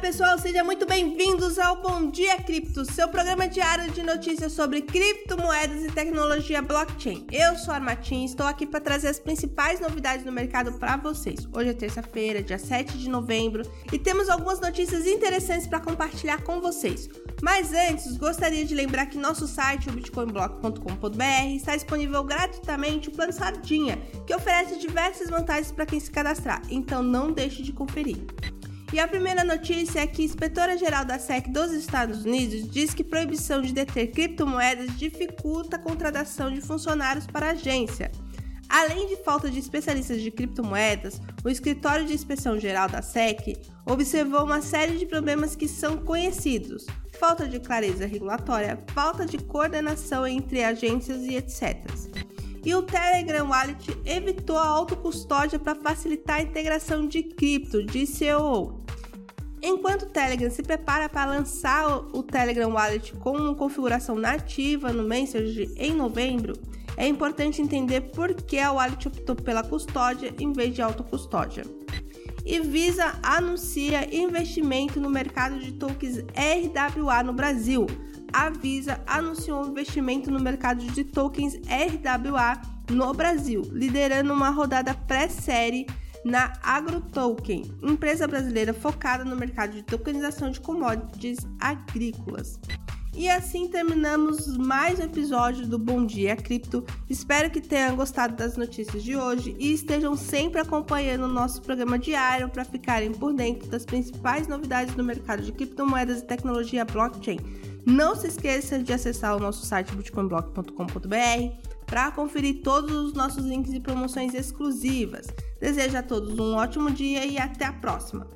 pessoal, sejam muito bem-vindos ao Bom Dia Cripto, seu programa diário de notícias sobre criptomoedas e tecnologia blockchain. Eu sou a Armatim e estou aqui para trazer as principais novidades no mercado para vocês. Hoje é terça-feira, dia 7 de novembro, e temos algumas notícias interessantes para compartilhar com vocês. Mas antes, gostaria de lembrar que nosso site, o bitcoinblock.com.br, está disponível gratuitamente o Plano Sardinha, que oferece diversas vantagens para quem se cadastrar, então não deixe de conferir. E a primeira notícia é que a inspetora-geral da SEC dos Estados Unidos diz que proibição de deter criptomoedas dificulta a contratação de funcionários para a agência. Além de falta de especialistas de criptomoedas, o Escritório de Inspeção Geral da SEC observou uma série de problemas que são conhecidos: falta de clareza regulatória, falta de coordenação entre agências e etc. E o Telegram Wallet evitou a autocustódia para facilitar a integração de cripto, disse o Enquanto o Telegram se prepara para lançar o Telegram Wallet com uma configuração nativa no Messenger em novembro, é importante entender por que a Wallet optou pela custódia em vez de autocustódia. E Visa anuncia investimento no mercado de tokens RWA no Brasil. A Visa anunciou investimento no mercado de tokens RWA no Brasil, liderando uma rodada pré-série na AgroToken, empresa brasileira focada no mercado de tokenização de commodities agrícolas. E assim terminamos mais um episódio do Bom Dia Cripto. Espero que tenham gostado das notícias de hoje e estejam sempre acompanhando o nosso programa diário para ficarem por dentro das principais novidades do mercado de criptomoedas e tecnologia blockchain. Não se esqueça de acessar o nosso site bitcoinblock.com.br para conferir todos os nossos links e promoções exclusivas. Desejo a todos um ótimo dia e até a próxima!